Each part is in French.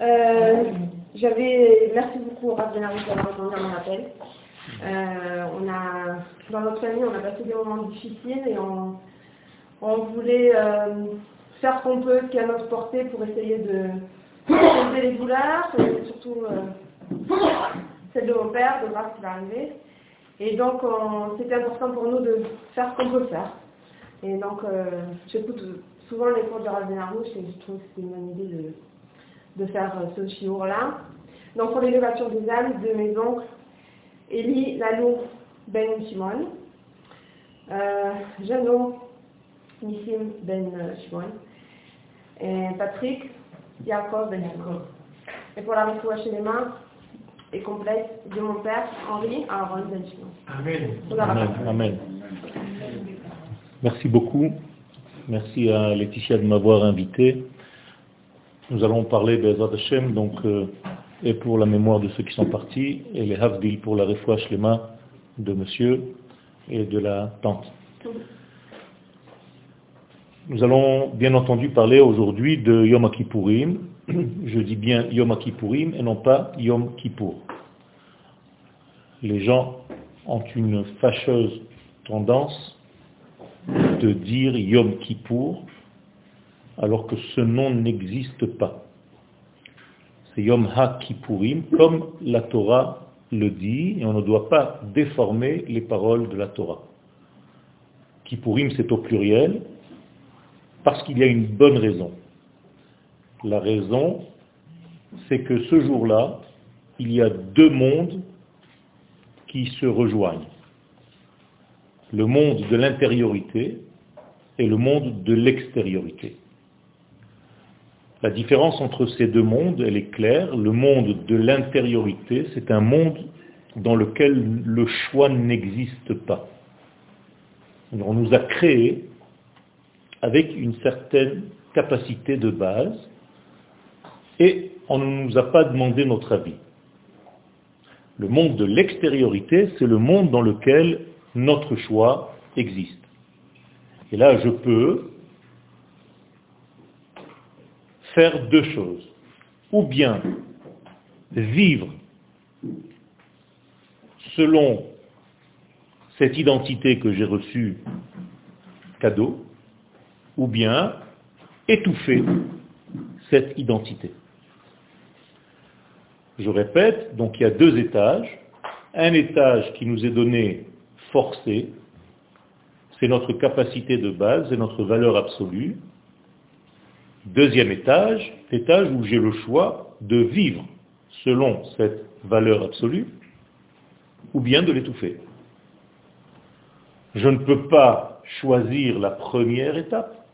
Euh, j'avais, merci beaucoup Rav Benarus d'avoir répondu à mon appel. Euh, on a, dans notre famille, on a passé des moments difficiles et on, on voulait euh, faire ce qu'on peut, ce qui est à notre portée pour essayer de poser les douleurs, et surtout celle de mon père, de voir ce qui va arriver. Et donc, c'était important pour nous de faire ce qu'on peut faire. Et donc, j'écoute souvent les cours de Rav Benarus et je trouve que c'est une bonne idée de, de faire ce chiour-là. Donc, pour l'élévation des âmes de mes oncles, Eli Lalou Ben Shimon, euh, Jano Nissim Ben Shimon, et Patrick Yaakov Ben Yaakov. Et pour la refoua chez les mains et complète de mon père Henri Aaron Ben Shimon. Amen. Amen. Amen. Merci beaucoup. Merci à Laetitia de m'avoir invité. Nous allons parler de Hashem, donc euh, et pour la mémoire de ceux qui sont partis, et les Havdil pour la refouach lema de monsieur et de la tante. Nous allons bien entendu parler aujourd'hui de Yom Kippourim. Je dis bien Yom Kippourim et non pas Yom Kippour. Les gens ont une fâcheuse tendance de dire Yom Kippour alors que ce nom n'existe pas. Yom HaKippurim, comme la Torah le dit, et on ne doit pas déformer les paroles de la Torah. Kippurim, c'est au pluriel, parce qu'il y a une bonne raison. La raison, c'est que ce jour-là, il y a deux mondes qui se rejoignent. Le monde de l'intériorité et le monde de l'extériorité. La différence entre ces deux mondes, elle est claire. Le monde de l'intériorité, c'est un monde dans lequel le choix n'existe pas. On nous a créés avec une certaine capacité de base et on ne nous a pas demandé notre avis. Le monde de l'extériorité, c'est le monde dans lequel notre choix existe. Et là, je peux faire deux choses. Ou bien vivre selon cette identité que j'ai reçue cadeau, ou bien étouffer cette identité. Je répète, donc il y a deux étages. Un étage qui nous est donné forcé, c'est notre capacité de base, c'est notre valeur absolue, Deuxième étage, étage où j'ai le choix de vivre selon cette valeur absolue ou bien de l'étouffer. Je ne peux pas choisir la première étape,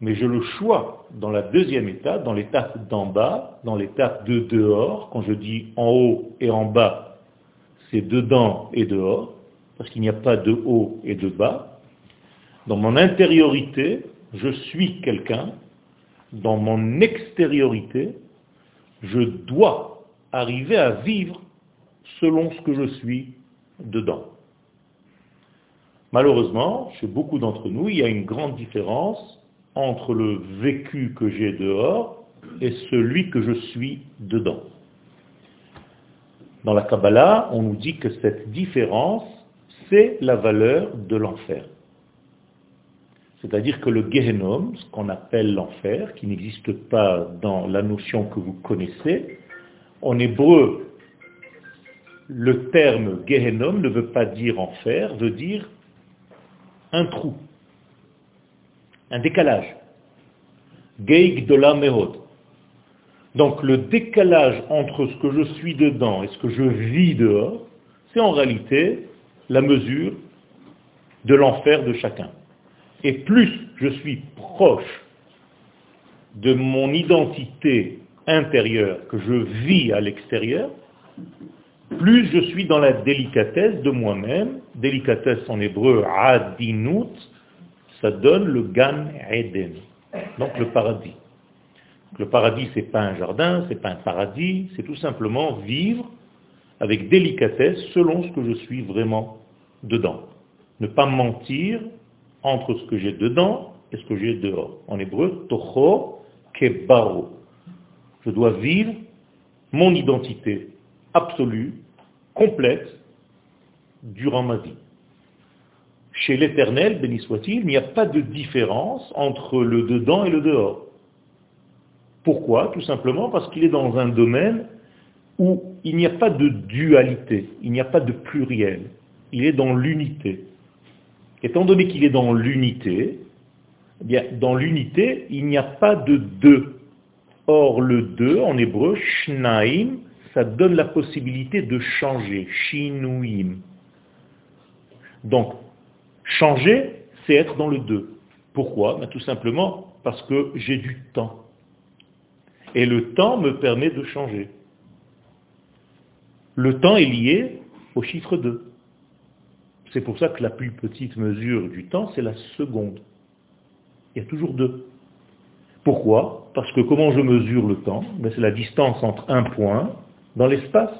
mais je le choix dans la deuxième étape, dans l'étape d'en bas, dans l'étape de dehors. Quand je dis en haut et en bas, c'est dedans et dehors, parce qu'il n'y a pas de haut et de bas. Dans mon intériorité, je suis quelqu'un dans mon extériorité, je dois arriver à vivre selon ce que je suis dedans. Malheureusement, chez beaucoup d'entre nous, il y a une grande différence entre le vécu que j'ai dehors et celui que je suis dedans. Dans la Kabbalah, on nous dit que cette différence, c'est la valeur de l'enfer. C'est-à-dire que le Gehenom, ce qu'on appelle l'enfer, qui n'existe pas dans la notion que vous connaissez, en hébreu, le terme Gehenom ne veut pas dire enfer, veut dire un trou, un décalage. Geig de la mehod. Donc le décalage entre ce que je suis dedans et ce que je vis dehors, c'est en réalité la mesure de l'enfer de chacun. Et plus je suis proche de mon identité intérieure que je vis à l'extérieur, plus je suis dans la délicatesse de moi-même. Délicatesse en hébreu, adinut, ça donne le Gan Eden, donc le paradis. Le paradis, ce n'est pas un jardin, ce n'est pas un paradis, c'est tout simplement vivre avec délicatesse selon ce que je suis vraiment dedans. Ne pas mentir entre ce que j'ai dedans et ce que j'ai dehors. En hébreu, tocho kebaro. Je dois vivre mon identité absolue, complète, durant ma vie. Chez l'éternel, béni soit-il, il n'y a pas de différence entre le dedans et le dehors. Pourquoi? Tout simplement parce qu'il est dans un domaine où il n'y a pas de dualité, il n'y a pas de pluriel, il est dans l'unité. Étant donné qu'il est dans l'unité, eh dans l'unité, il n'y a pas de deux. Or, le deux, en hébreu, shnaim, ça donne la possibilité de changer, shinuim. Donc, changer, c'est être dans le deux. Pourquoi? Ben, Tout simplement parce que j'ai du temps. Et le temps me permet de changer. Le temps est lié au chiffre 2. C'est pour ça que la plus petite mesure du temps, c'est la seconde. Il y a toujours deux. Pourquoi? Parce que comment je mesure le temps? Ben, C'est la distance entre un point dans l'espace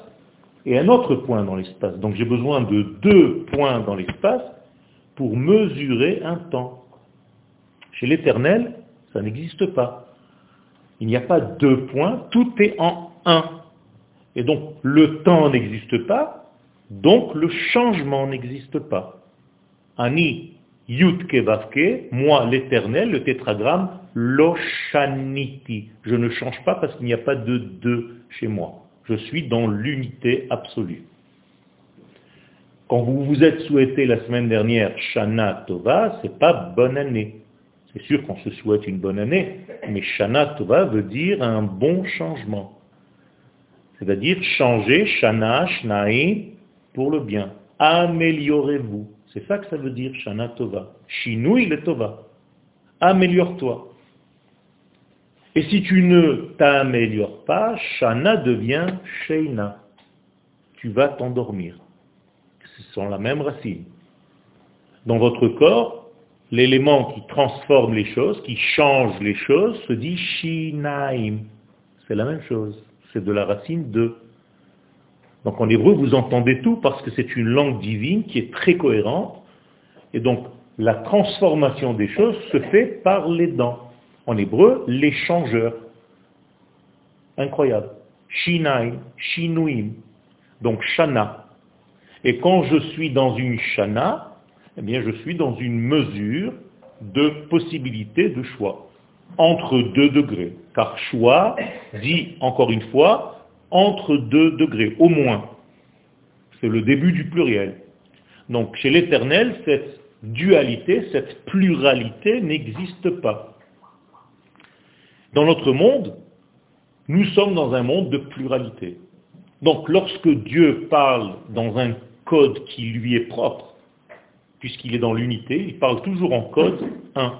et un autre point dans l'espace. Donc j'ai besoin de deux points dans l'espace pour mesurer un temps. Chez l'éternel, ça n'existe pas. Il n'y a pas deux points, tout est en un. Et donc le temps n'existe pas, donc le changement n'existe pas. Ani Yutke Vavke, moi l'éternel, le tétragramme, Loshaniti. Je ne change pas parce qu'il n'y a pas de deux chez moi. Je suis dans l'unité absolue. Quand vous vous êtes souhaité la semaine dernière Shana Tova, c'est pas bonne année. C'est sûr qu'on se souhaite une bonne année, mais Shana Tova veut dire un bon changement. C'est-à-dire changer Shana, Shnaï pour le bien. Améliorez-vous. C'est ça que ça veut dire Shana Tova. Shinui le Tova. Améliore-toi. Et si tu ne t'améliores pas, Shana devient Sheina. Tu vas t'endormir. Ce sont la même racine. Dans votre corps, l'élément qui transforme les choses, qui change les choses, se dit Shinaim. C'est la même chose. C'est de la racine de. Donc en hébreu, vous entendez tout parce que c'est une langue divine qui est très cohérente. Et donc, la transformation des choses se fait par les dents en hébreu, l'échangeur. Incroyable. Shinaim, Shinuim. Donc Shana. Et quand je suis dans une Shana, eh bien je suis dans une mesure de possibilité de choix. Entre deux degrés. Car choix dit, encore une fois, entre deux degrés, au moins. C'est le début du pluriel. Donc chez l'éternel, cette dualité, cette pluralité n'existe pas. Dans notre monde, nous sommes dans un monde de pluralité. Donc lorsque Dieu parle dans un code qui lui est propre, puisqu'il est dans l'unité, il parle toujours en code 1.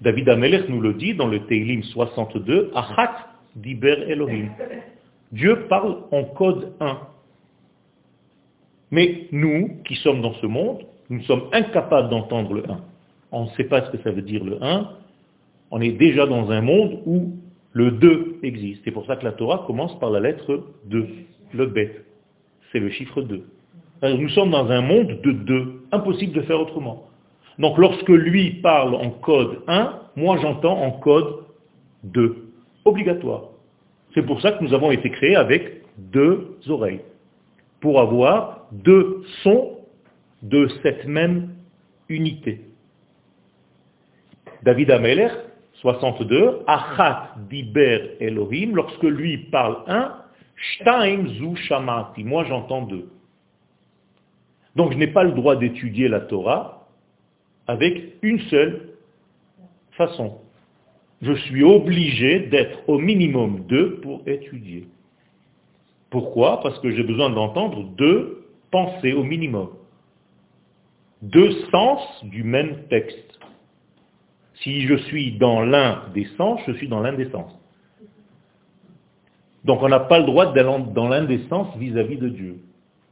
David Amelech nous le dit dans le Teilim 62, Achat diber Elohim. Dieu parle en code 1. Mais nous, qui sommes dans ce monde, nous sommes incapables d'entendre le 1. On ne sait pas ce que ça veut dire le 1, on est déjà dans un monde où le 2 existe. C'est pour ça que la Torah commence par la lettre 2, le bet. C'est le chiffre 2. nous sommes dans un monde de 2, impossible de faire autrement. Donc lorsque lui parle en code 1, moi j'entends en code 2. Obligatoire. C'est pour ça que nous avons été créés avec deux oreilles. Pour avoir deux sons de cette même unité. David Ameller 62, Achat diber Elohim, lorsque lui parle un, Shtaim zu shamati, moi j'entends deux. Donc je n'ai pas le droit d'étudier la Torah avec une seule façon. Je suis obligé d'être au minimum deux pour étudier. Pourquoi? Parce que j'ai besoin d'entendre deux pensées au minimum. Deux sens du même texte. Si je suis dans l'un des sens, je suis dans l'un des sens. Donc on n'a pas le droit d'aller dans l'un des sens vis-à-vis de Dieu.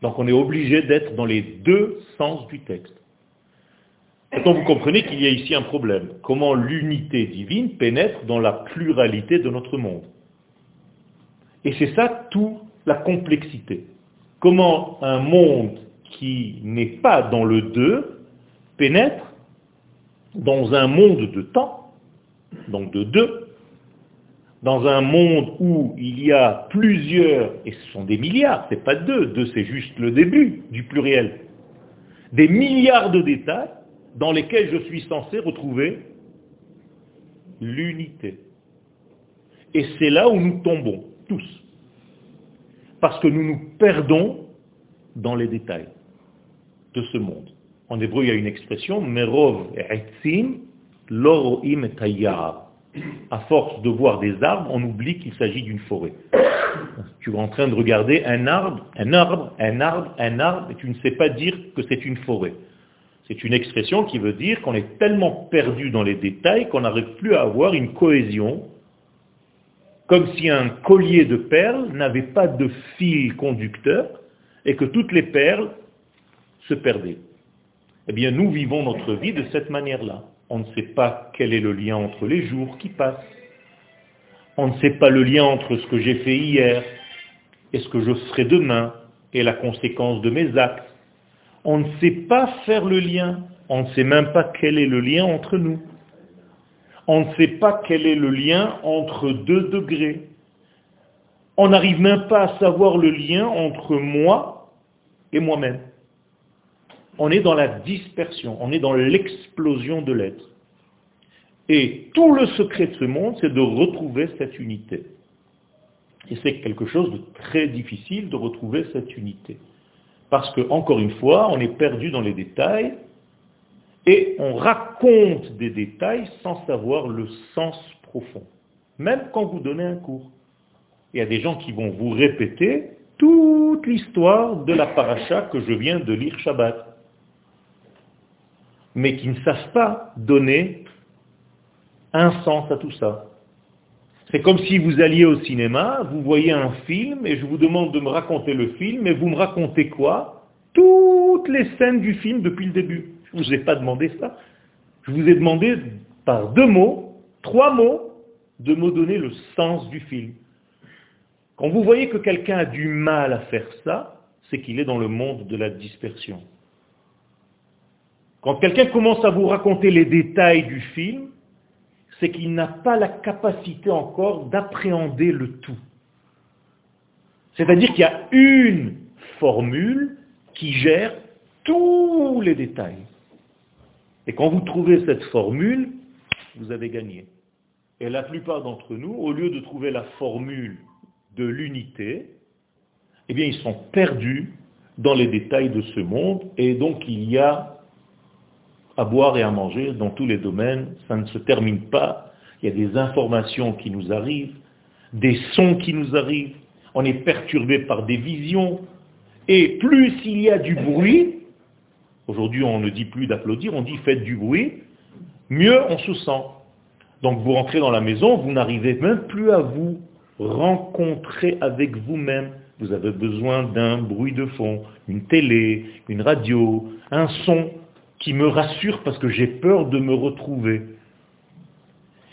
Donc on est obligé d'être dans les deux sens du texte. Maintenant vous comprenez qu'il y a ici un problème. Comment l'unité divine pénètre dans la pluralité de notre monde. Et c'est ça toute la complexité. Comment un monde qui n'est pas dans le deux pénètre dans un monde de temps, donc de deux, dans un monde où il y a plusieurs, et ce sont des milliards, c'est pas deux, deux c'est juste le début du pluriel, des milliards de détails dans lesquels je suis censé retrouver l'unité. Et c'est là où nous tombons, tous. Parce que nous nous perdons dans les détails de ce monde. En hébreu, il y a une expression, Merov etzim loroim À force de voir des arbres, on oublie qu'il s'agit d'une forêt. Tu es en train de regarder un arbre, un arbre, un arbre, un arbre, et tu ne sais pas dire que c'est une forêt. C'est une expression qui veut dire qu'on est tellement perdu dans les détails qu'on n'arrive plus à avoir une cohésion, comme si un collier de perles n'avait pas de fil conducteur et que toutes les perles se perdaient. Eh bien, nous vivons notre vie de cette manière-là. On ne sait pas quel est le lien entre les jours qui passent. On ne sait pas le lien entre ce que j'ai fait hier et ce que je ferai demain et la conséquence de mes actes. On ne sait pas faire le lien. On ne sait même pas quel est le lien entre nous. On ne sait pas quel est le lien entre deux degrés. On n'arrive même pas à savoir le lien entre moi et moi-même on est dans la dispersion, on est dans l'explosion de l'être. Et tout le secret de ce monde, c'est de retrouver cette unité. Et c'est quelque chose de très difficile de retrouver cette unité. Parce que, encore une fois, on est perdu dans les détails et on raconte des détails sans savoir le sens profond. Même quand vous donnez un cours. Il y a des gens qui vont vous répéter toute l'histoire de la paracha que je viens de lire Shabbat mais qui ne savent pas donner un sens à tout ça. C'est comme si vous alliez au cinéma, vous voyez un film, et je vous demande de me raconter le film, et vous me racontez quoi? Toutes les scènes du film depuis le début. Je ne vous ai pas demandé ça. Je vous ai demandé par deux mots, trois mots, de me donner le sens du film. Quand vous voyez que quelqu'un a du mal à faire ça, c'est qu'il est dans le monde de la dispersion. Quand quelqu'un commence à vous raconter les détails du film, c'est qu'il n'a pas la capacité encore d'appréhender le tout. C'est-à-dire qu'il y a une formule qui gère tous les détails. Et quand vous trouvez cette formule, vous avez gagné. Et la plupart d'entre nous, au lieu de trouver la formule de l'unité, eh bien, ils sont perdus dans les détails de ce monde, et donc il y a à boire et à manger dans tous les domaines. Ça ne se termine pas. Il y a des informations qui nous arrivent, des sons qui nous arrivent. On est perturbé par des visions. Et plus il y a du bruit, aujourd'hui on ne dit plus d'applaudir, on dit faites du bruit, mieux on se sent. Donc vous rentrez dans la maison, vous n'arrivez même plus à vous rencontrer avec vous-même. Vous avez besoin d'un bruit de fond, une télé, une radio, un son qui me rassure parce que j'ai peur de me retrouver.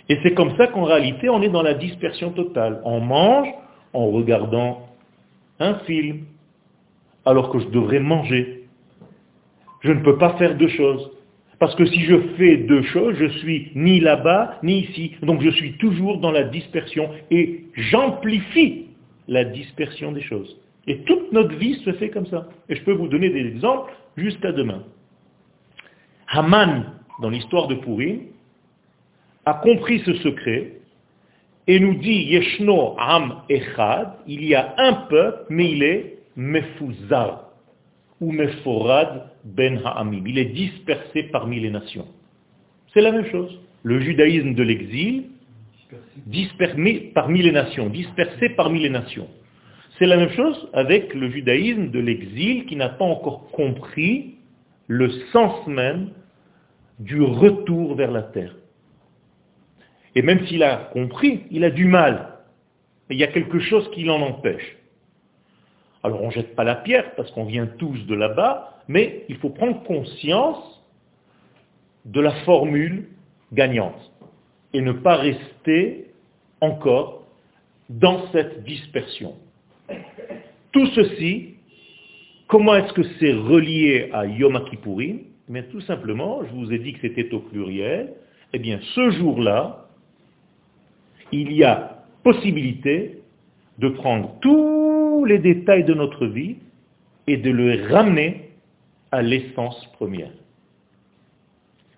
Et c'est comme ça qu'en réalité, on est dans la dispersion totale. On mange en regardant un film, alors que je devrais manger. Je ne peux pas faire deux choses. Parce que si je fais deux choses, je suis ni là-bas, ni ici. Donc je suis toujours dans la dispersion et j'amplifie la dispersion des choses. Et toute notre vie se fait comme ça. Et je peux vous donner des exemples jusqu'à demain. Haman, dans l'histoire de Purim, a compris ce secret et nous dit Yeshno Am Echad, il y a un peuple, mais il est Mefuzar ou Meforad Ben Ha'amim. Il est dispersé parmi les nations. C'est la même chose. Le judaïsme de l'exil, dispersé parmi les nations, dispersé parmi les nations. C'est la même chose avec le judaïsme de l'exil qui n'a pas encore compris le sens même du retour vers la terre. Et même s'il a compris, il a du mal. il y a quelque chose qui l'en empêche. Alors on ne jette pas la pierre parce qu'on vient tous de là-bas, mais il faut prendre conscience de la formule gagnante et ne pas rester encore dans cette dispersion. Tout ceci, comment est-ce que c'est relié à Yom Kippourim mais tout simplement, je vous ai dit que c'était au pluriel, eh bien ce jour-là, il y a possibilité de prendre tous les détails de notre vie et de les ramener à l'essence première.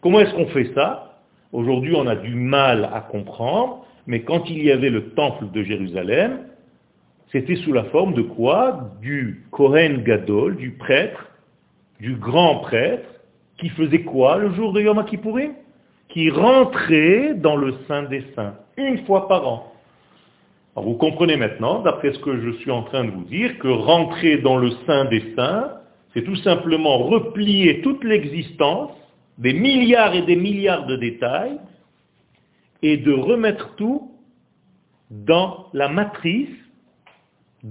Comment est-ce qu'on fait ça? Aujourd'hui, on a du mal à comprendre, mais quand il y avait le temple de Jérusalem, c'était sous la forme de quoi? Du Kohen Gadol, du prêtre, du grand prêtre, qui faisait quoi le jour de Yom Kippourim Qui rentrait dans le Saint des Saints, une fois par an. vous comprenez maintenant, d'après ce que je suis en train de vous dire, que rentrer dans le Saint des Saints, c'est tout simplement replier toute l'existence, des milliards et des milliards de détails, et de remettre tout dans la matrice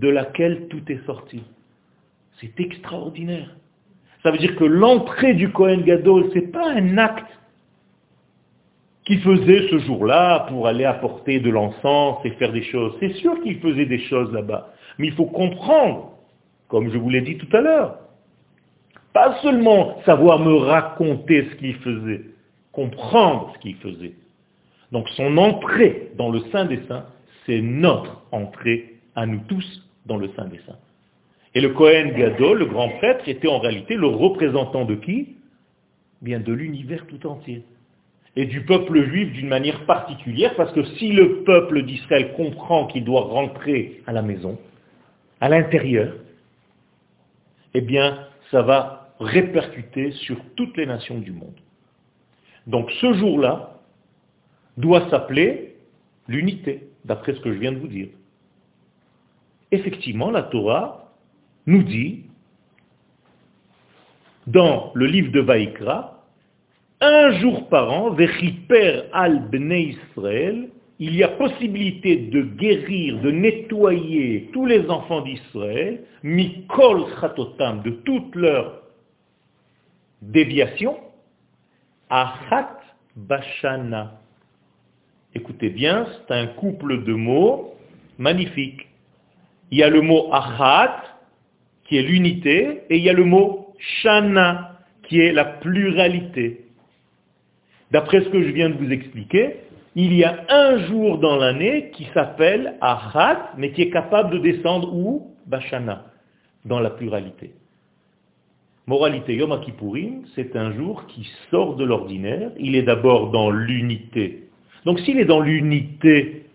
de laquelle tout est sorti. C'est extraordinaire. Ça veut dire que l'entrée du Kohen Gadol, ce n'est pas un acte qu'il faisait ce jour-là pour aller apporter de l'encens et faire des choses. C'est sûr qu'il faisait des choses là-bas. Mais il faut comprendre, comme je vous l'ai dit tout à l'heure, pas seulement savoir me raconter ce qu'il faisait, comprendre ce qu'il faisait. Donc son entrée dans le Saint des Saints, c'est notre entrée à nous tous dans le Saint des. Et le Kohen Gadol, le grand prêtre, était en réalité le représentant de qui? Bien de l'univers tout entier. Et du peuple juif d'une manière particulière, parce que si le peuple d'Israël comprend qu'il doit rentrer à la maison, à l'intérieur, eh bien, ça va répercuter sur toutes les nations du monde. Donc ce jour-là doit s'appeler l'unité, d'après ce que je viens de vous dire. Effectivement, la Torah nous dit, dans le livre de Vaïkra, un jour par an, Vechiper al Bnei Israël, il y a possibilité de guérir, de nettoyer tous les enfants d'Israël, mikol chatotam, de toutes leurs déviations, achat bashana. Écoutez bien, c'est un couple de mots magnifique. Il y a le mot achat, qui est l'unité, et il y a le mot shana, qui est la pluralité. D'après ce que je viens de vous expliquer, il y a un jour dans l'année qui s'appelle Ahat, mais qui est capable de descendre où? Bashana, dans la pluralité. Moralité, Yom Kippourim, c'est un jour qui sort de l'ordinaire. Il est d'abord dans l'unité. Donc s'il est dans l'unité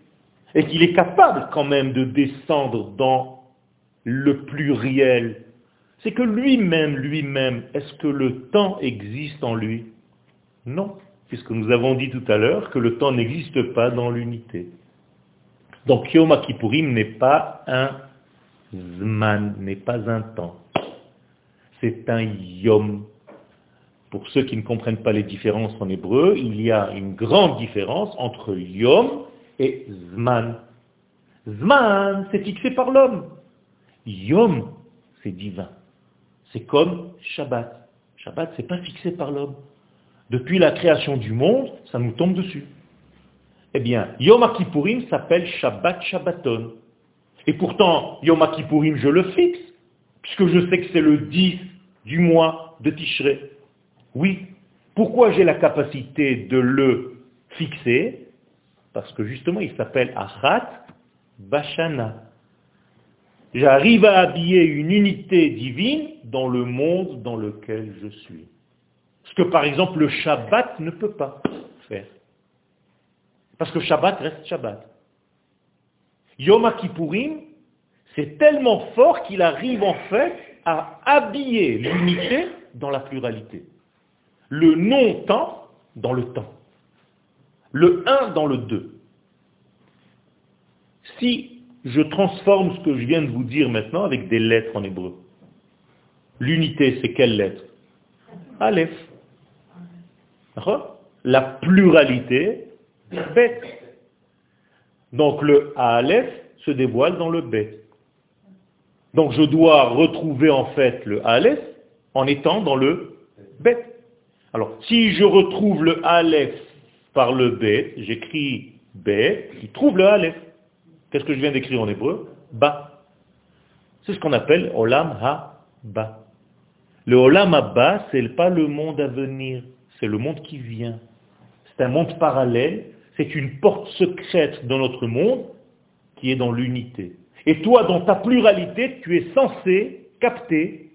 et qu'il est capable quand même de descendre dans le pluriel, c'est que lui-même, lui-même, est-ce que le temps existe en lui? Non, puisque nous avons dit tout à l'heure que le temps n'existe pas dans l'unité. Donc Yom Kippourim n'est pas un Zman, n'est pas un temps. C'est un Yom. Pour ceux qui ne comprennent pas les différences en hébreu, il y a une grande différence entre Yom et Zman. Zman, c'est fixé par l'homme. Yom, c'est divin. C'est comme Shabbat. Shabbat, c'est pas fixé par l'homme. Depuis la création du monde, ça nous tombe dessus. Eh bien, Yom Kippourim s'appelle Shabbat Shabbaton. Et pourtant, Yom Kippourim, je le fixe, puisque je sais que c'est le 10 du mois de Tishrei. Oui. Pourquoi j'ai la capacité de le fixer? Parce que justement, il s'appelle Achat Bashana j'arrive à habiller une unité divine dans le monde dans lequel je suis. Ce que par exemple le Shabbat ne peut pas faire. Parce que Shabbat reste Shabbat. Yom Kippourim, c'est tellement fort qu'il arrive en fait à habiller l'unité dans la pluralité. Le non-temps dans le temps. Le un dans le deux. Si je transforme ce que je viens de vous dire maintenant avec des lettres en hébreu. L'unité, c'est quelle lettre? Aleph. La pluralité, Bet. Donc le Aleph se dévoile dans le Bet. Donc je dois retrouver en fait le Aleph en étant dans le Bet. Alors, si je retrouve le Aleph par le Bet, j'écris Bet, qui trouve le Aleph. Qu'est-ce que je viens d'écrire en hébreu? Ba. C'est ce qu'on appelle Olam Ha-Ba. Le Olam Ha-Ba, ce n'est pas le monde à venir, c'est le monde qui vient. C'est un monde parallèle, c'est une porte secrète dans notre monde qui est dans l'unité. Et toi, dans ta pluralité, tu es censé capter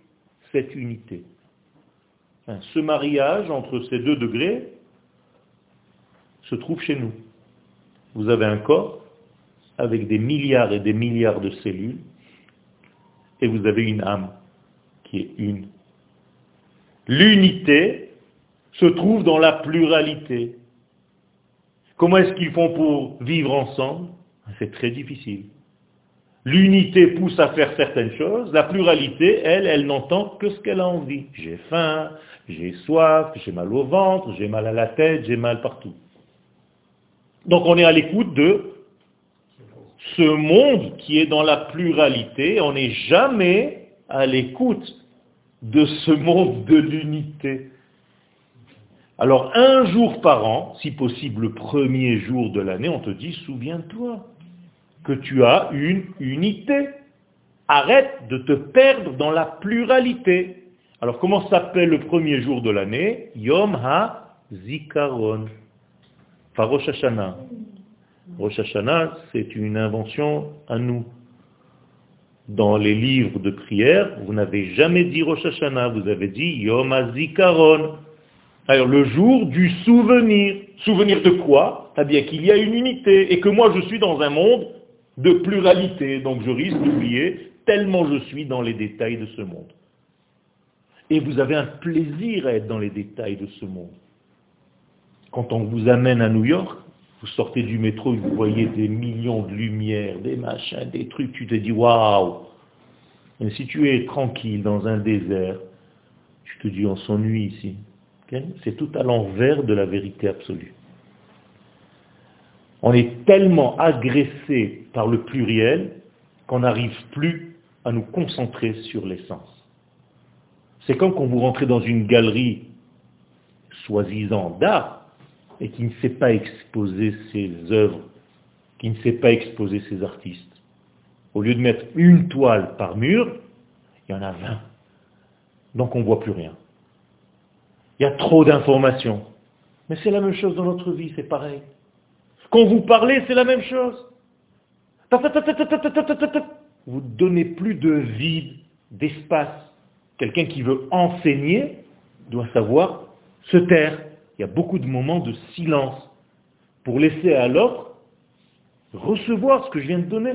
cette unité. Ce mariage entre ces deux degrés se trouve chez nous. Vous avez un corps avec des milliards et des milliards de cellules, et vous avez une âme qui est une. L'unité se trouve dans la pluralité. Comment est-ce qu'ils font pour vivre ensemble? C'est très difficile. L'unité pousse à faire certaines choses, la pluralité, elle, elle n'entend que ce qu'elle a envie. J'ai faim, j'ai soif, j'ai mal au ventre, j'ai mal à la tête, j'ai mal partout. Donc on est à l'écoute de ce monde qui est dans la pluralité, on n'est jamais à l'écoute de ce monde de l'unité. Alors un jour par an, si possible le premier jour de l'année, on te dit, souviens-toi que tu as une unité. Arrête de te perdre dans la pluralité. Alors comment s'appelle le premier jour de l'année? Yom HaZikaron. Enfin Rosh Hashanah. Rosh Hashanah, c'est une invention à nous. Dans les livres de prière, vous n'avez jamais dit Rosh Hashanah, vous avez dit Yom HaZikaron. Alors le jour du souvenir. Souvenir de quoi? Eh bien qu'il y a une unité et que moi je suis dans un monde de pluralité, donc je risque d'oublier tellement je suis dans les détails de ce monde. Et vous avez un plaisir à être dans les détails de ce monde. Quand on vous amène à New York, vous sortez du métro et vous voyez des millions de lumières, des machins, des trucs, tu te dis waouh. Mais si tu es tranquille dans un désert, tu te dis on s'ennuie ici. C'est tout à l'envers de la vérité absolue. On est tellement agressé par le pluriel qu'on n'arrive plus à nous concentrer sur l'essence. C'est comme quand vous rentrez dans une galerie soi-disant d'art et qui ne sait pas exposer ses œuvres, qui ne sait pas exposer ses artistes. Au lieu de mettre une toile par mur, il y en a 20. Donc on ne voit plus rien. Il y a trop d'informations. Mais c'est la même chose dans notre vie, c'est pareil. Quand vous parlez, c'est la même chose. Vous ne donnez plus de vide, d'espace. Quelqu'un qui veut enseigner doit savoir se taire. Il y a beaucoup de moments de silence pour laisser à l'autre recevoir ce que je viens de donner.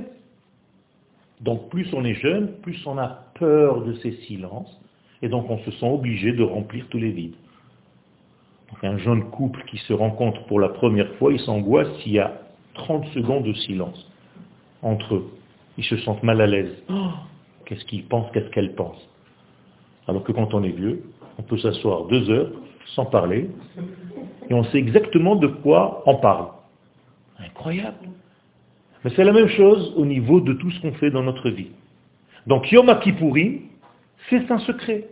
Donc plus on est jeune, plus on a peur de ces silences, et donc on se sent obligé de remplir tous les vides un jeune couple qui se rencontre pour la première fois, il s'angoisse s'il y a 30 secondes de silence entre eux. Ils se sentent mal à l'aise. Oh, qu'est-ce qu'ils pensent, qu'est-ce qu'elle pense Alors que quand on est vieux, on peut s'asseoir deux heures sans parler, et on sait exactement de quoi on parle. Incroyable. Mais c'est la même chose au niveau de tout ce qu'on fait dans notre vie. Donc Yom Kippourim, c'est un secret.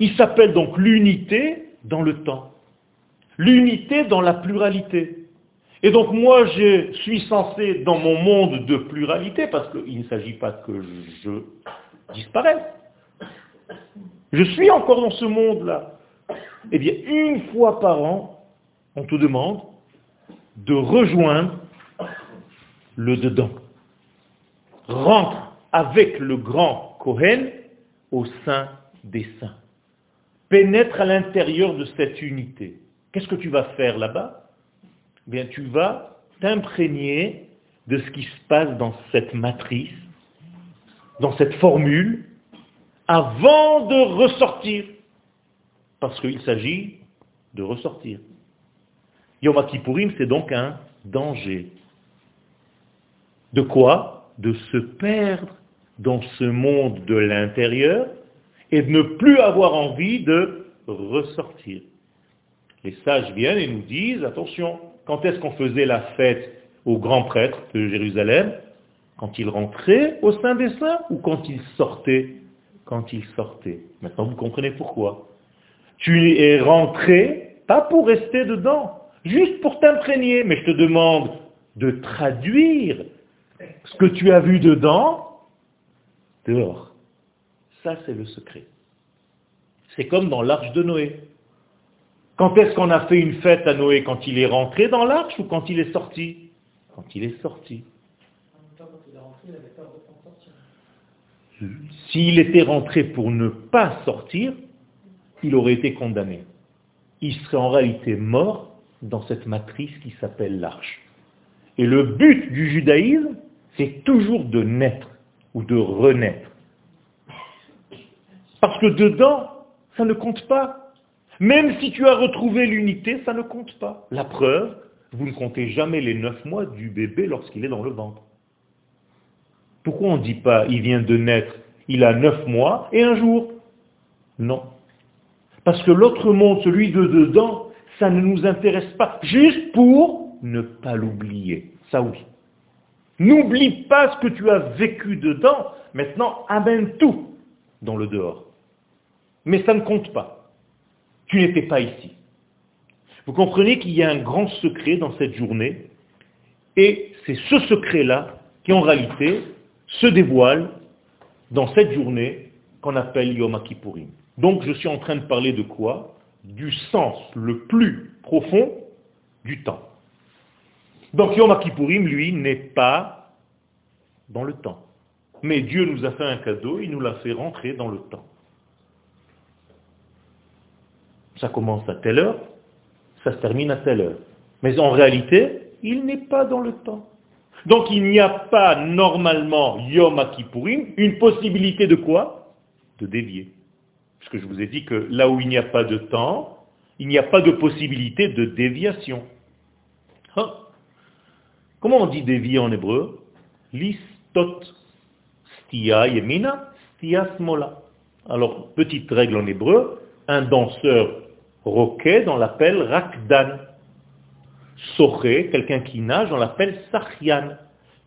Il s'appelle donc l'unité dans le temps l'unité dans la pluralité. Et donc moi, je suis censé, dans mon monde de pluralité, parce qu'il ne s'agit pas que je disparaisse, je suis encore dans ce monde-là. Eh bien, une fois par an, on te demande de rejoindre le dedans. Rentre avec le grand Kohen au sein des saints. Pénètre à l'intérieur de cette unité. Qu'est-ce que tu vas faire là-bas? Eh Bien, tu vas t'imprégner de ce qui se passe dans cette matrice, dans cette formule, avant de ressortir. Parce qu'il s'agit de ressortir. Yom Kippourim, c'est donc un danger. De quoi De se perdre dans ce monde de l'intérieur et de ne plus avoir envie de ressortir. Les sages viennent et nous disent, attention, quand est-ce qu'on faisait la fête au grand prêtre de Jérusalem? Quand il rentrait au sein des saints ou quand il sortait? Quand il sortait. Maintenant, vous comprenez pourquoi. Tu es rentré, pas pour rester dedans, juste pour t'imprégner, mais je te demande de traduire ce que tu as vu dedans dehors. Ça, c'est le secret. C'est comme dans l'arche de Noé. Quand est-ce qu'on a fait une fête à Noé? Quand il est rentré dans l'arche ou quand il est sorti? Quand il est sorti. S'il était rentré pour ne pas sortir, il aurait été condamné. Il serait en réalité mort dans cette matrice qui s'appelle l'arche. Et le but du judaïsme, c'est toujours de naître ou de renaître. Parce que dedans, ça ne compte pas. Même si tu as retrouvé l'unité, ça ne compte pas. La preuve, vous ne comptez jamais les neuf mois du bébé lorsqu'il est dans le ventre. Pourquoi on ne dit pas, il vient de naître, il a neuf mois et un jour? Non. Parce que l'autre monde, celui de dedans, ça ne nous intéresse pas. Juste pour ne pas l'oublier. Ça oui. N'oublie pas ce que tu as vécu dedans. Maintenant, amène tout dans le dehors. Mais ça ne compte pas. Tu n'étais pas ici. Vous comprenez qu'il y a un grand secret dans cette journée, et c'est ce secret-là qui en réalité se dévoile dans cette journée qu'on appelle Yom Kippourim. Donc je suis en train de parler de quoi? Du sens le plus profond du temps. Donc Yom Kippourim, lui, n'est pas dans le temps. Mais Dieu nous a fait un cadeau, il nous l'a fait rentrer dans le temps. Ça commence à telle heure, ça se termine à telle heure. Mais en réalité, il n'est pas dans le temps. Donc il n'y a pas normalement Yom Kippourim une possibilité de quoi? De dévier. Parce que je vous ai dit que là où il n'y a pas de temps, il n'y a pas de possibilité de déviation. Comment on dit dévier en hébreu? Listot stia yemina, stia smola. Alors, petite règle en hébreu, un danseur roquet, on l'appelle rakdan. Soché, quelqu'un qui nage, on l'appelle sachyan.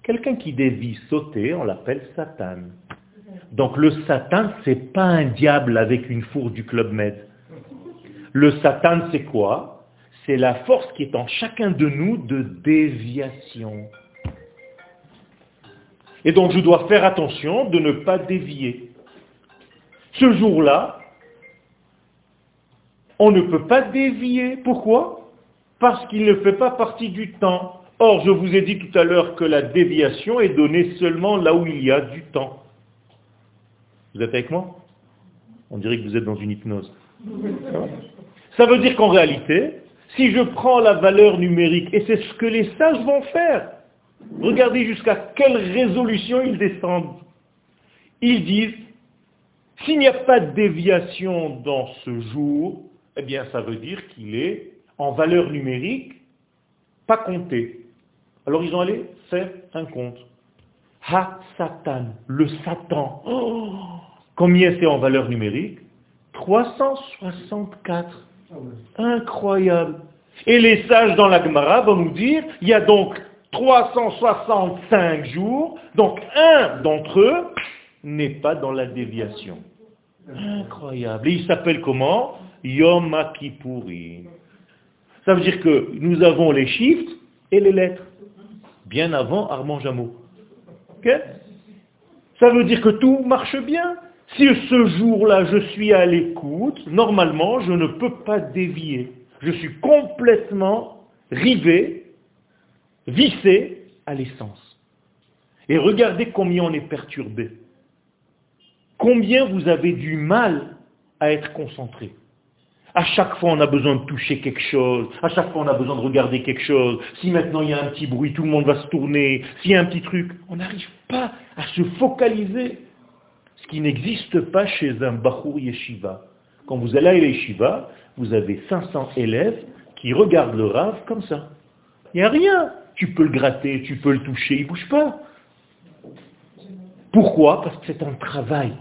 Quelqu'un qui dévie sauter, on l'appelle satan. Donc le satan, c'est pas un diable avec une fourre du Club Med. Le satan, c'est quoi? C'est la force qui est en chacun de nous de déviation. Et donc je dois faire attention de ne pas dévier. Ce jour-là, on ne peut pas dévier. Pourquoi? Parce qu'il ne fait pas partie du temps. Or, je vous ai dit tout à l'heure que la déviation est donnée seulement là où il y a du temps. Vous êtes avec moi? On dirait que vous êtes dans une hypnose. Ça veut dire qu'en réalité, si je prends la valeur numérique, et c'est ce que les sages vont faire, regardez jusqu'à quelle résolution ils descendent. Ils disent, s'il n'y a pas de déviation dans ce jour, eh bien ça veut dire qu'il est en valeur numérique pas compté. Alors ils ont allé faire un compte. Ha Satan, le Satan. Oh, combien c'est en valeur numérique? 364. Incroyable. Et les sages dans la Gemara vont nous dire, il y a donc 365 jours, donc un d'entre eux n'est pas dans la déviation. Incroyable. Et il s'appelle comment? Yom Kippourim. Ça veut dire que nous avons les chiffres et les lettres. Bien avant Armand Jameau. Ça veut dire que tout marche bien. Si ce jour-là je suis à l'écoute, normalement je ne peux pas dévier. Je suis complètement rivé, vissé à l'essence. Et regardez combien on est perturbé. Combien vous avez du mal à être concentré. À chaque fois, on a besoin de toucher quelque chose. À chaque fois, on a besoin de regarder quelque chose. Si maintenant il y a un petit bruit, tout le monde va se tourner. S'il y a un petit truc, on n'arrive pas à se focaliser. Ce qui n'existe pas chez un Bachour Yeshiva. Quand vous allez à Yeshiva, vous avez 500 élèves qui regardent le Rav comme ça. Il n'y a rien. Tu peux le gratter, tu peux le toucher, il ne bouge pas. Pourquoi? Parce que c'est un travail.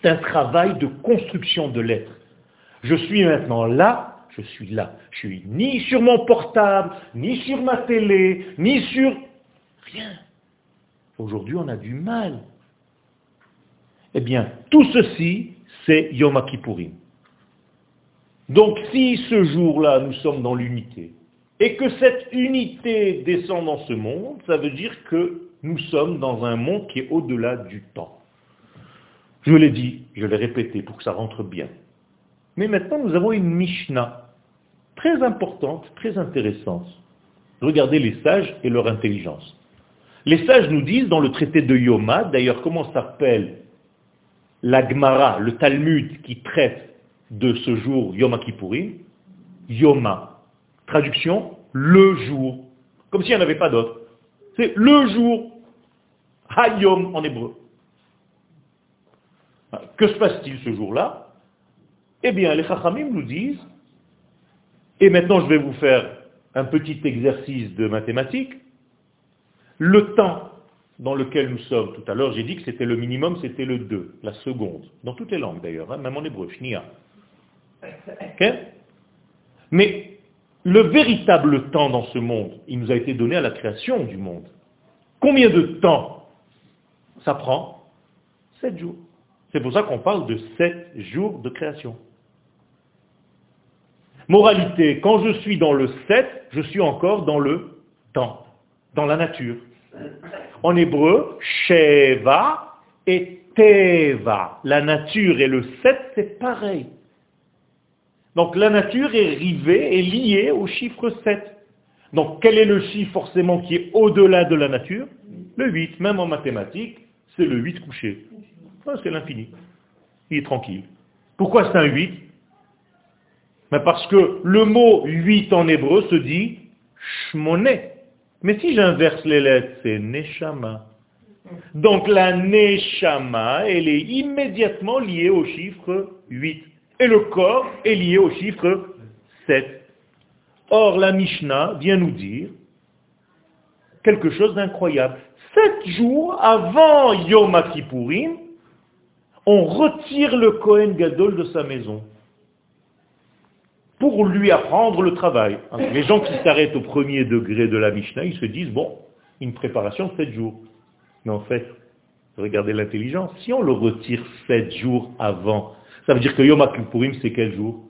C'est un travail de construction de l'être. Je suis maintenant là, je suis là. Je suis ni sur mon portable, ni sur ma télé, ni sur... Rien. Aujourd'hui, on a du mal. Eh bien, tout ceci, c'est Yom Kippourim. Donc, si ce jour-là, nous sommes dans l'unité, et que cette unité descend dans ce monde, ça veut dire que nous sommes dans un monde qui est au-delà du temps. Je l'ai dit, je l'ai répété pour que ça rentre bien. Mais maintenant, nous avons une Mishnah très importante, très intéressante. Regardez les sages et leur intelligence. Les sages nous disent dans le traité de Yoma, d'ailleurs comment s'appelle la Gemara, le Talmud qui traite de ce jour Yom Kippourim Yoma. Traduction, le jour. Comme s'il n'y en avait pas d'autre. C'est le jour. Hayom en hébreu. Que se passe-t-il ce jour-là? Eh bien, les Chachamim nous disent, et maintenant je vais vous faire un petit exercice de mathématiques, le temps dans lequel nous sommes, tout à l'heure j'ai dit que c'était le minimum, c'était le 2, la seconde, dans toutes les langues d'ailleurs, hein, même en hébreu, shnia. Mais le véritable temps dans ce monde, il nous a été donné à la création du monde. Combien de temps ça prend? Sept jours. C'est pour ça qu'on parle de sept jours de création. Moralité, quand je suis dans le 7, je suis encore dans le temps, dans la nature. En hébreu, Sheva et Teva. La nature et le 7, c'est pareil. Donc la nature est rivée et liée au chiffre 7. Donc quel est le chiffre forcément qui est au-delà de la nature? Le 8, même en mathématiques, c'est le 8 couché. C'est l'infini. Il est tranquille. Pourquoi c'est un 8 Mais Parce que le mot 8 en hébreu se dit shmoné. Mais si j'inverse les lettres, c'est neshama. Donc la neshama, elle est immédiatement liée au chiffre 8. Et le corps est lié au chiffre 7. Or, la Mishnah vient nous dire quelque chose d'incroyable. Sept jours avant Yom Kippourim, on retire le Kohen Gadol de sa maison pour lui apprendre le travail. Les gens qui s'arrêtent au premier degré de la Mishnah, ils se disent, bon, une préparation sept jours. Mais en fait, regardez l'intelligence, si on le retire sept jours avant, ça veut dire que Yom c'est quel jour?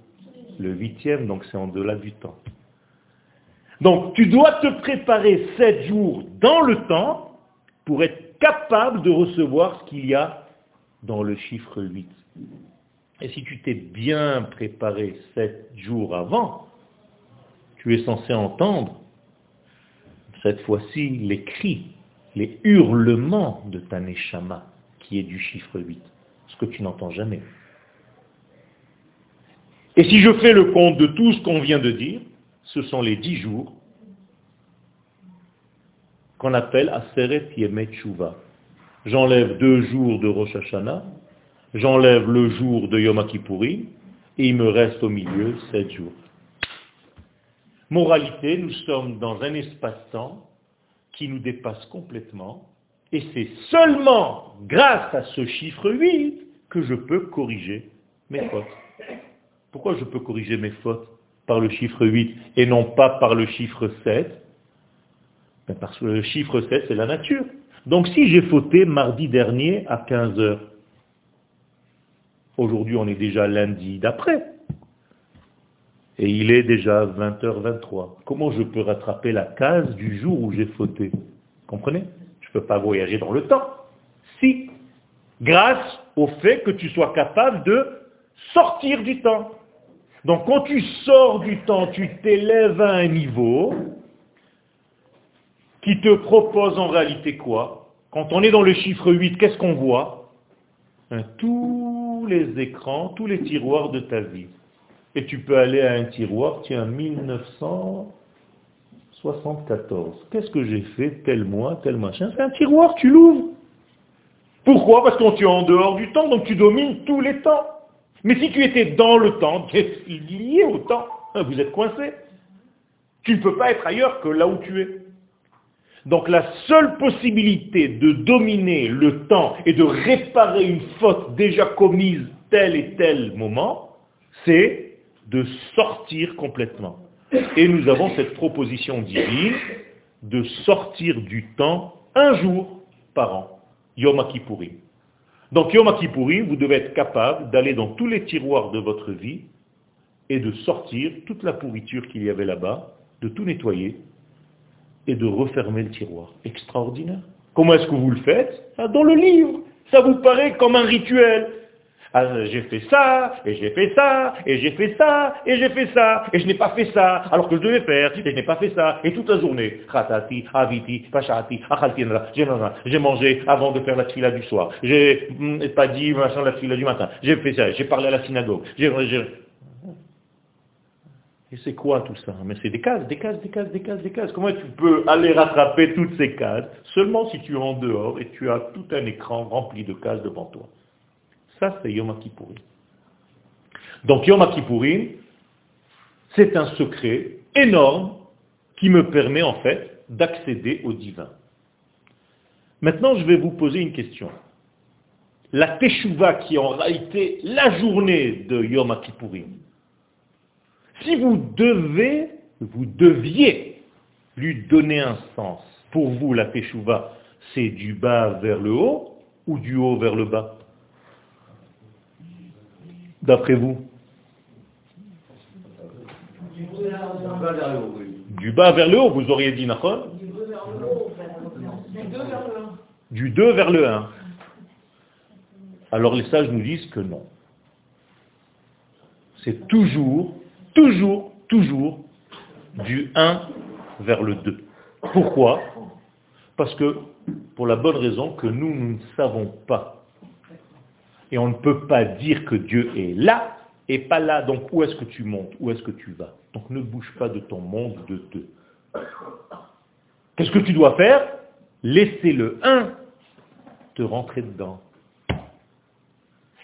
Le huitième, donc c'est en delà du temps. Donc tu dois te préparer sept jours dans le temps pour être capable de recevoir ce qu'il y a dans le chiffre 8. Et si tu t'es bien préparé sept jours avant, tu es censé entendre, cette fois-ci, les cris, les hurlements de ta neshama, qui est du chiffre 8, ce que tu n'entends jamais. Et si je fais le compte de tout ce qu'on vient de dire, ce sont les dix jours qu'on appelle Aseret Yemet Shuva. J'enlève deux jours de Rosh Hashanah, j'enlève le jour de Yom et il me reste au milieu sept jours. Moralité, nous sommes dans un espace-temps qui nous dépasse complètement, et c'est seulement grâce à ce chiffre 8 que je peux corriger mes fautes. Pourquoi je peux corriger mes fautes par le chiffre 8 et non pas par le chiffre 7 ben, Parce que le chiffre 7, c'est la nature. Donc si j'ai fauté mardi dernier à 15 heures, aujourd'hui on est déjà lundi d'après, et il est déjà 20h23. Comment je peux rattraper la case du jour où j'ai fauté? Comprenez? Je ne peux pas voyager dans le temps. Si, grâce au fait que tu sois capable de sortir du temps. Donc quand tu sors du temps, tu t'élèves à un niveau qui te propose en réalité quoi? Quand on est dans le chiffre 8, qu'est-ce qu'on voit? Tous les écrans, tous les tiroirs de ta vie. Et tu peux aller à un tiroir, tiens, 1974. Qu'est-ce que j'ai fait tel mois, tel machin? C'est un tiroir, tu l'ouvres. Pourquoi? Parce que tu es en dehors du temps, donc tu domines tous les temps. Mais si tu étais dans le temps, tu es lié au temps. Vous êtes coincé. Tu ne peux pas être ailleurs que là où tu es. Donc la seule possibilité de dominer le temps et de réparer une faute déjà commise tel et tel moment, c'est de sortir complètement. Et nous avons cette proposition divine de sortir du temps un jour par an, Yom Kippourim. Donc Yom Kippourim, vous devez être capable d'aller dans tous les tiroirs de votre vie et de sortir toute la pourriture qu'il y avait là-bas, de tout nettoyer et de refermer le tiroir. Extraordinaire. Comment est-ce que vous le faites? Ah, Dans le livre. Ça vous paraît comme un rituel. Ah, j'ai fait ça, et j'ai fait ça, et j'ai fait ça, et j'ai fait ça, et je n'ai pas fait ça, alors que je devais faire, et je n'ai pas fait ça, et toute la journée, j'ai mangé avant de faire la fila du soir, j'ai mm, pas dit machin la fila du matin, j'ai fait ça, j'ai parlé à la synagogue, j'ai... Et c'est quoi tout ça? Mais c'est des cases, des cases, des cases, des cases, des cases. Comment tu peux aller rattraper toutes ces cases seulement si tu es en dehors et tu as tout un écran rempli de cases devant toi? Ça, c'est Yom Kippourim. Donc Yom Kippourim, c'est un secret énorme qui me permet en fait d'accéder au divin. Maintenant, je vais vous poser une question. La Teshuvah qui est en réalité la journée de Yom Kippourim, si vous devez, vous deviez lui donner un sens, pour vous la Teshuvah, c'est du bas vers le haut ou du haut vers le bas? D'après vous? Du bas vers le haut, vous auriez dit, Nachon? Du 2 vers le 1. Alors les sages nous disent que non. C'est toujours, toujours, toujours du 1 vers le 2. Pourquoi? Parce que, pour la bonne raison que nous, nous ne savons pas et on ne peut pas dire que Dieu est là et pas là. Donc où est-ce que tu montes? Où est-ce que tu vas? Donc ne bouge pas de ton monde de deux. Qu'est-ce que tu dois faire? Laisser le 1 te rentrer dedans.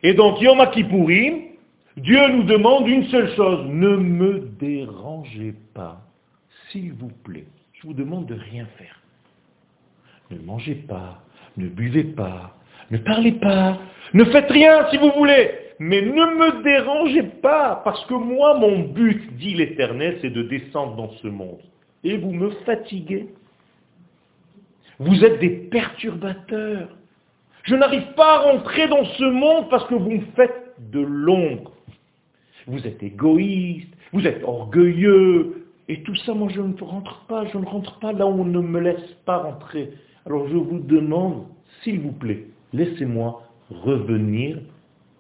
Et donc Yom Kippourim, Dieu nous demande une seule chose, ne me dérangez pas, s'il vous plaît. Je vous demande de rien faire. Ne mangez pas, ne buvez pas, ne parlez pas, ne faites rien si vous voulez, mais ne me dérangez pas, parce que moi, mon but, dit l'Éternel, c'est de descendre dans ce monde. Et vous me fatiguez. Vous êtes des perturbateurs. Je n'arrive pas à rentrer dans ce monde parce que vous me faites de l'ombre. Vous êtes égoïste, vous êtes orgueilleux, et tout ça, moi je ne rentre pas, je ne rentre pas là où on ne me laisse pas rentrer. Alors je vous demande, s'il vous plaît, laissez-moi revenir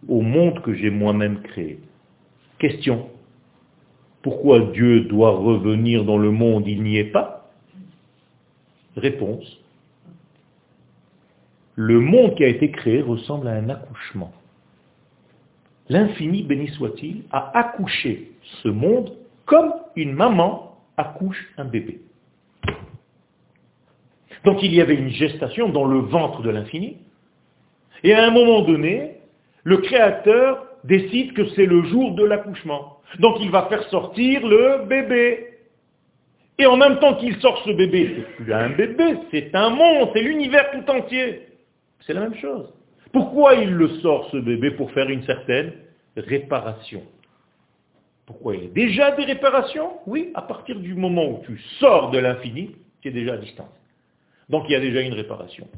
au monde que j'ai moi-même créé. Question. Pourquoi Dieu doit revenir dans le monde Il n'y est pas? Réponse. Le monde qui a été créé ressemble à un accouchement. L'infini, béni soit-il, a accouché ce monde comme une maman accouche un bébé. Donc il y avait une gestation dans le ventre de l'infini, et à un moment donné, le Créateur décide que c'est le jour de l'accouchement. Donc il va faire sortir le bébé. Et en même temps qu'il sort ce bébé, c'est plus un bébé, c'est un monde, c'est l'univers tout entier. C'est la même chose. Pourquoi il le sort ce bébé Pour faire une certaine réparation? Pourquoi il y a déjà des réparations? Oui, à partir du moment où tu sors de l'infini, tu es déjà à distance. Donc il y a déjà une réparation.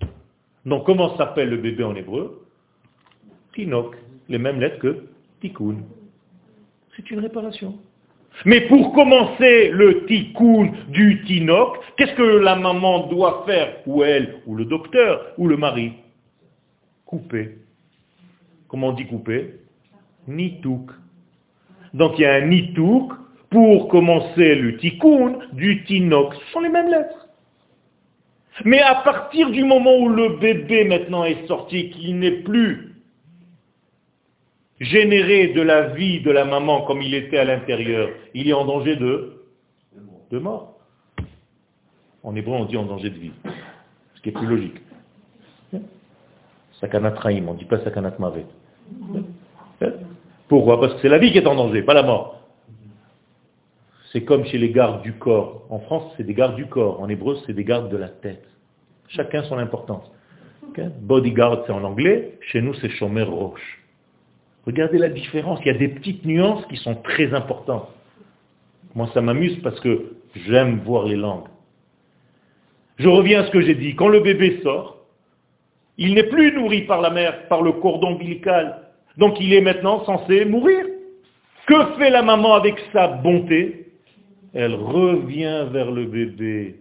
Donc comment s'appelle le bébé en hébreu? Tinok, les mêmes lettres que tikkun. C'est une réparation. Mais pour commencer le tikkun du tinok, qu'est-ce que la maman doit faire Ou elle, ou le docteur, ou le mari? Couper. Comment on dit couper Nitouk. Donc il y a un nitouk pour commencer le tikkun du tinok. Ce sont les mêmes lettres. Mais à partir du moment où le bébé maintenant est sorti, qu'il n'est plus généré de la vie de la maman comme il était à l'intérieur, il est en danger de, de mort. En hébreu, on dit en danger de vie, ce qui est plus logique. Sakanat Rahim, on ne dit pas Sakanat Mavet. Pourquoi? Parce que c'est la vie qui est en danger, pas la mort. C'est comme chez les gardes du corps. En France, c'est des gardes du corps. En hébreu, c'est des gardes de la tête. Chacun son importance. Bodyguard, c'est en anglais. Chez nous, c'est Shomer Roche. Regardez la différence. Il y a des petites nuances qui sont très importantes. Moi, ça m'amuse parce que j'aime voir les langues. Je reviens à ce que j'ai dit. Quand le bébé sort, il n'est plus nourri par la mère, par le cordon ombilical. Donc il est maintenant censé mourir. Que fait la maman avec sa bonté? Elle revient vers le bébé.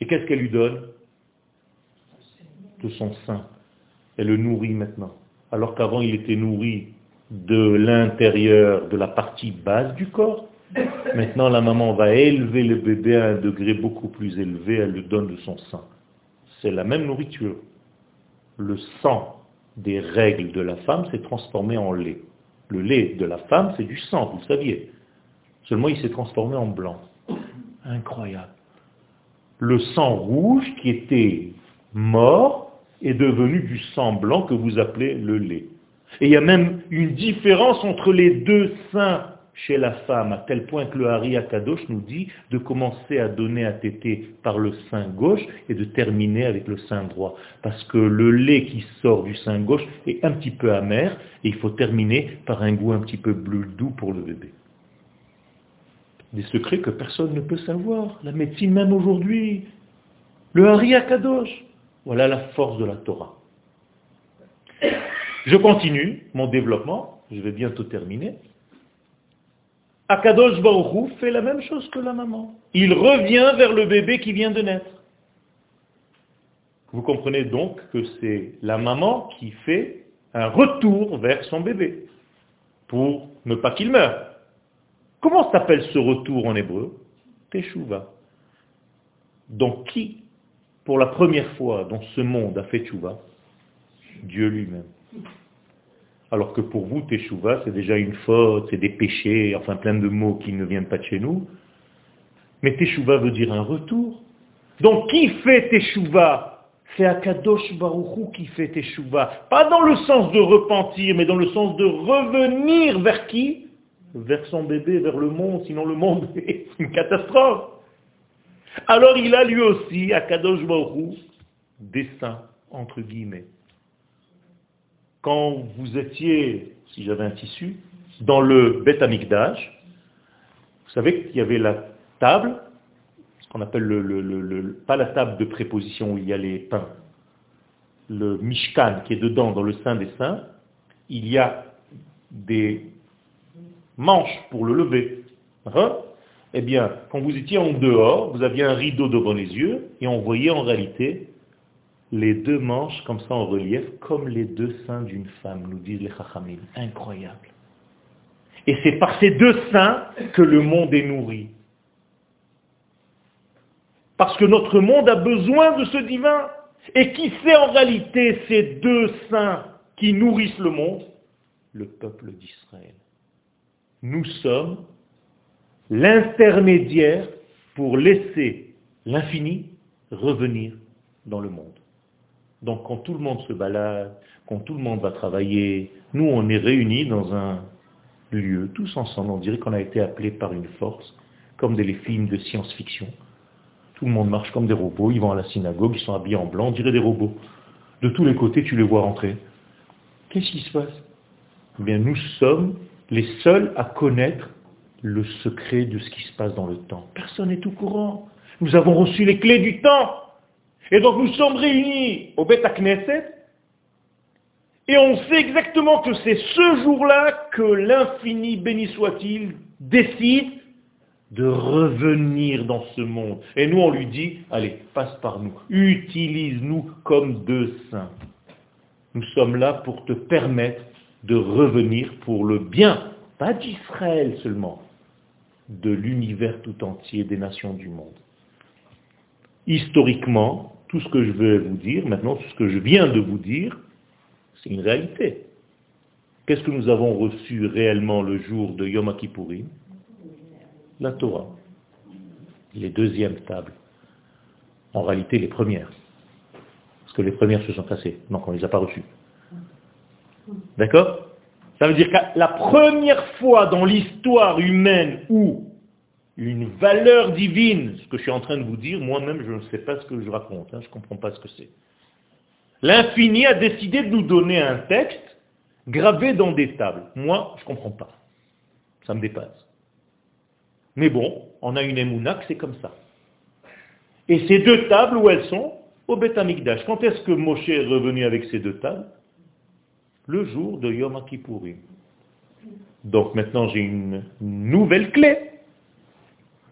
Et qu'est-ce qu'elle lui donne? De son sein. Elle le nourrit maintenant. alors qu'avant il était nourri de l'intérieur, de la partie basse du corps. Maintenant, la maman va élever le bébé à un degré beaucoup plus élevé, elle le donne de son sein. C'est la même nourriture. Le sang des règles de la femme s'est transformé en lait. Le lait de la femme, c'est du sang, vous le saviez. Seulement, il s'est transformé en blanc. Incroyable. Le sang rouge qui était mort est devenu du sang blanc que vous appelez le lait. Et il y a même une différence entre les deux seins chez la femme, à tel point que le Hari Akadosh nous dit de commencer à donner à téter par le sein gauche et de terminer avec le sein droit. Parce que le lait qui sort du sein gauche est un petit peu amer et il faut terminer par un goût un petit peu plus doux pour le bébé. Des secrets que personne ne peut savoir. La médecine même aujourd'hui. Le Hari Akadosh. Voilà la force de la Torah. Je continue mon développement, je vais bientôt terminer. Akadosh Baruchou fait la même chose que la maman. Il revient vers le bébé qui vient de naître. Vous comprenez donc que c'est la maman qui fait un retour vers son bébé pour ne pas qu'il meure. Comment s'appelle ce retour en hébreu? Teshuva. Donc qui, pour la première fois dans ce monde, a fait Teshuva Dieu lui-même. Alors que pour vous, Teshuva, c'est déjà une faute, c'est des péchés, enfin plein de mots qui ne viennent pas de chez nous. Mais Teshuva veut dire un retour. Donc qui fait Teshuva? C'est Akadosh Baruchou qui fait Teshuva. Pas dans le sens de repentir, mais dans le sens de revenir vers qui? Vers son bébé, vers le monde, sinon le monde est une catastrophe. Alors il a lui aussi, Akadosh Baruchou, dessein, entre guillemets quand vous étiez, si j'avais un tissu, dans le Beth Amikdash, vous savez qu'il y avait la table, ce qu'on appelle le, pas la table de préposition où il y a les pains, le Mishkan qui est dedans, dans le sein des saints, il y a des manches pour le lever. Hein? Eh bien, quand vous étiez en dehors, vous aviez un rideau devant les yeux, et on voyait en réalité les deux manches comme ça en relief, comme les deux seins d'une femme, nous disent les Chachamim. Incroyable. Et c'est par ces deux seins que le monde est nourri. Parce que notre monde a besoin de ce divin. Et qui c'est en réalité ces deux seins qui nourrissent le monde? Le peuple d'Israël. Nous sommes l'intermédiaire pour laisser l'infini revenir dans le monde. Donc quand tout le monde se balade, quand tout le monde va travailler, nous on est réunis dans un lieu, tous ensemble, on dirait qu'on a été appelés par une force, comme des films de science-fiction. Tout le monde marche comme des robots, ils vont à la synagogue, ils sont habillés en blanc, on dirait des robots. De tous les côtés, tu les vois rentrer. Qu'est-ce qui se passe? Eh bien, nous sommes les seuls à connaître le secret de ce qui se passe dans le temps. Personne n'est au courant. Nous avons reçu les clés du temps. Et donc nous sommes réunis au Beth Knesset, et on sait exactement que c'est ce jour-là que l'infini, béni soit-il, décide de revenir dans ce monde. Et nous, on lui dit, allez, passe par nous, utilise-nous comme deux saints. Nous sommes là pour te permettre de revenir pour le bien, pas d'Israël seulement, de l'univers tout entier, des nations du monde. Historiquement, tout ce que je vais vous dire, maintenant, tout ce que je viens de vous dire, c'est une réalité. Qu'est-ce que nous avons reçu réellement le jour de Yom Kippourim La Torah. Les deuxièmes tables. En réalité, les premières. Parce que les premières se sont cassées. Donc, on ne les a pas reçues. D'accord? Ça veut dire que la première fois dans l'histoire humaine où une valeur divine, ce que je suis en train de vous dire, moi-même je ne sais pas ce que je raconte, hein, je ne comprends pas ce que c'est. L'infini a décidé de nous donner un texte gravé dans des tables. Moi, je ne comprends pas. Ça me dépasse. Mais bon, on a une émouna c'est comme ça. Et ces deux tables, où elles sont Au Beth Amikdash. Quand est-ce que Moshe est revenu avec ces deux tables? Le jour de Yom Kippourim. Donc maintenant j'ai une nouvelle clé.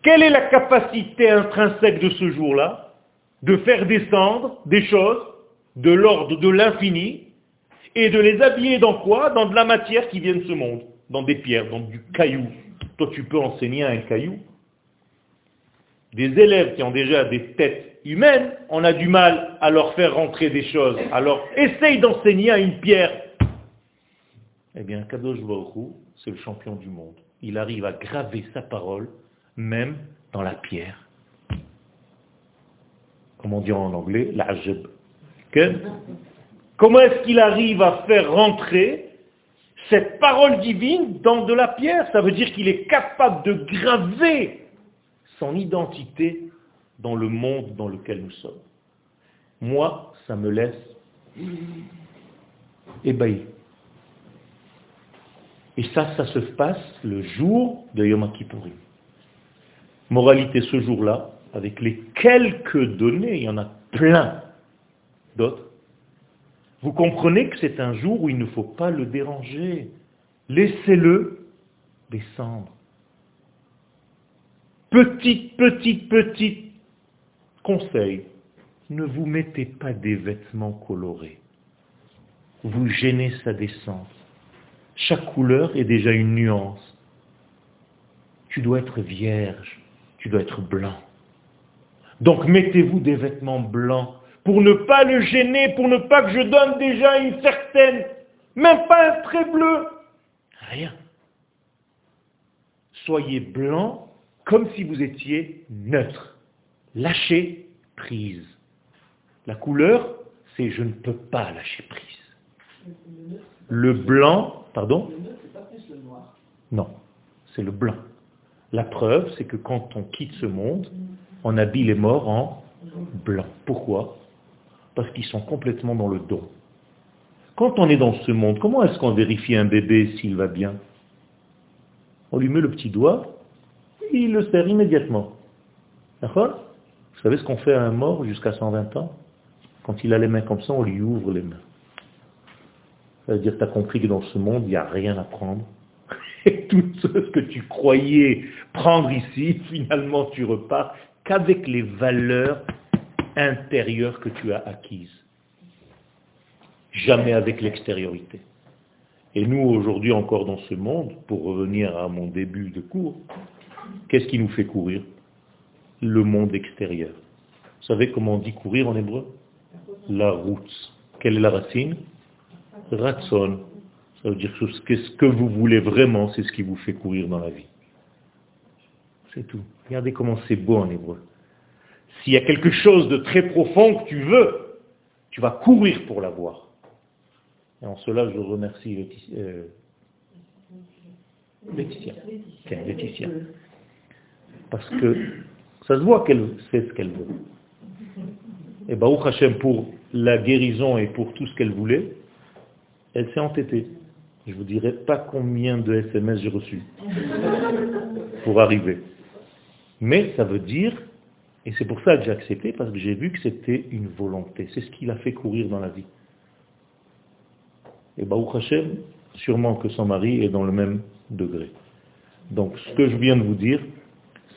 Quelle est la capacité intrinsèque de ce jour-là De faire descendre des choses de l'ordre de l'infini et de les habiller dans quoi? Dans de la matière qui vient de ce monde, dans des pierres, dans du caillou. Toi, tu peux enseigner un caillou. Des élèves qui ont déjà des têtes humaines, on a du mal à leur faire rentrer des choses. Alors, essaye d'enseigner à une pierre. Eh bien, Kadosh Baruch c'est le champion du monde. Il arrive à graver sa parole, même dans la pierre. Comment on dit en anglais La Comment est-ce qu'il arrive à faire rentrer cette parole divine dans de la pierre? Ça veut dire qu'il est capable de graver son identité dans le monde dans lequel nous sommes. Moi, ça me laisse ébahi. Et ça, ça se passe le jour de Yom Kippourim. Moralité ce jour-là, avec les quelques données, il y en a plein d'autres, vous comprenez que c'est un jour où il ne faut pas le déranger. Laissez-le descendre. Petite, petite, petite conseil, ne vous mettez pas des vêtements colorés. Vous gênez sa descente. Chaque couleur est déjà une nuance. Tu dois être vierge, tu dois être blanc. Donc mettez-vous des vêtements blancs pour ne pas le gêner, pour ne pas que je donne déjà une certaine, même pas un trait bleu. Rien. Soyez blanc comme si vous étiez neutre. Lâchez prise. La couleur, c'est je ne peux pas lâcher prise. Le blanc, pardon? Non, c'est le blanc. La preuve, c'est que quand on quitte ce monde, on habille les morts en blanc. Pourquoi? Parce qu'ils sont complètement dans le don. Quand on est dans ce monde, comment est-ce qu'on vérifie un bébé s'il va bien? On lui met le petit doigt, il le serre immédiatement. D'accord? Vous savez ce qu'on fait à un mort jusqu'à 120 ans? Quand il a les mains comme ça, on lui ouvre les mains. Ça veut dire que tu as compris que dans ce monde, il n'y a rien à prendre. Tout ce que tu croyais prendre ici, finalement tu repars qu'avec les valeurs intérieures que tu as acquises. Jamais avec l'extériorité. Et nous, aujourd'hui encore dans ce monde, pour revenir à mon début de cours, qu'est-ce qui nous fait courir? Le monde extérieur. Vous savez comment on dit courir en hébreu? La route. Quelle est la racine? Ratson. Ça veut dire que ce que vous voulez vraiment, c'est ce qui vous fait courir dans la vie. C'est tout. Regardez comment c'est beau en hébreu. S'il y a quelque chose de très profond que tu veux, tu vas courir pour l'avoir. Et en cela, je remercie Laetitia. Euh, Laetitia. Parce que ça se voit qu'elle sait ce qu'elle veut. Et Baruch Hashem, pour la guérison et pour tout ce qu'elle voulait, elle s'est entêtée. Je vous dirai pas combien de SMS j'ai reçus pour arriver. Mais ça veut dire, et c'est pour ça que j'ai accepté, parce que j'ai vu que c'était une volonté. C'est ce qui l'a fait courir dans la vie. Et Baruch Hashem, sûrement que son mari est dans le même degré. Donc ce que je viens de vous dire,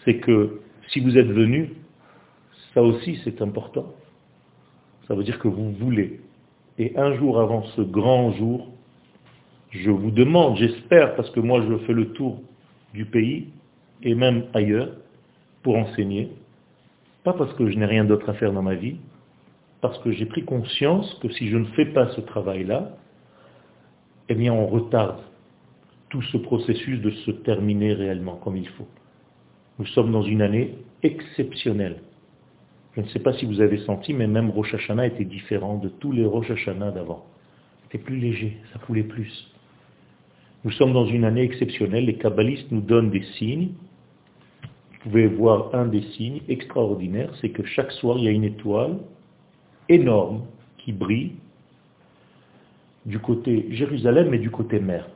c'est que si vous êtes venu, ça aussi c'est important. Ça veut dire que vous voulez. Et un jour avant ce grand jour, je vous demande, j'espère, parce que moi je fais le tour du pays et même ailleurs, pour enseigner, pas parce que je n'ai rien d'autre à faire dans ma vie, parce que j'ai pris conscience que si je ne fais pas ce travail-là, eh bien on retarde tout ce processus de se terminer réellement comme il faut. Nous sommes dans une année exceptionnelle. Je ne sais pas si vous avez senti, mais même Rosh Hashanah était différent de tous les Rosh Hashanah d'avant. C'était plus léger, ça coulait plus. Nous sommes dans une année exceptionnelle, les kabbalistes nous donnent des signes vous pouvez voir un des signes extraordinaires, c'est que chaque soir, il y a une étoile énorme qui brille du côté Jérusalem et du côté mer.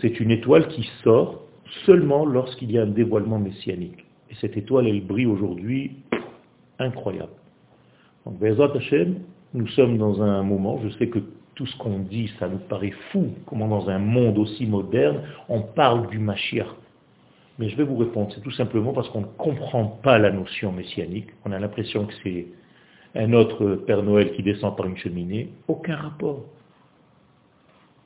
C'est une étoile qui sort seulement lorsqu'il y a un dévoilement messianique. Et cette étoile, elle brille aujourd'hui incroyable. Donc, Bezat Hashem, nous sommes dans un moment, je sais que tout ce qu'on dit, ça nous paraît fou, comment dans un monde aussi moderne, on parle du Mashiach. Mais je vais vous répondre, c'est tout simplement parce qu'on ne comprend pas la notion messianique. On a l'impression que c'est un autre Père Noël qui descend par une cheminée. Aucun rapport.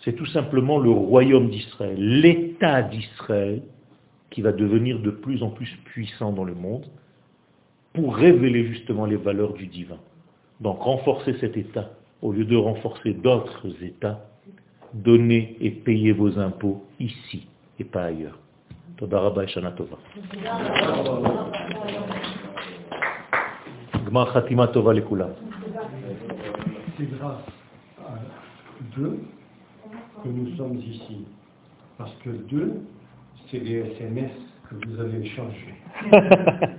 C'est tout simplement le royaume d'Israël, l'État d'Israël, qui va devenir de plus en plus puissant dans le monde pour révéler justement les valeurs du divin. Donc renforcer cet État, au lieu de renforcer d'autres États, donnez et payez vos impôts ici et pas ailleurs. Et Shana Tova. Gmar Khatima Tova Lekula. C'est grâce à Dieu que nous sommes ici. Parce que Dieu, c'est les SMS que vous avez échangés.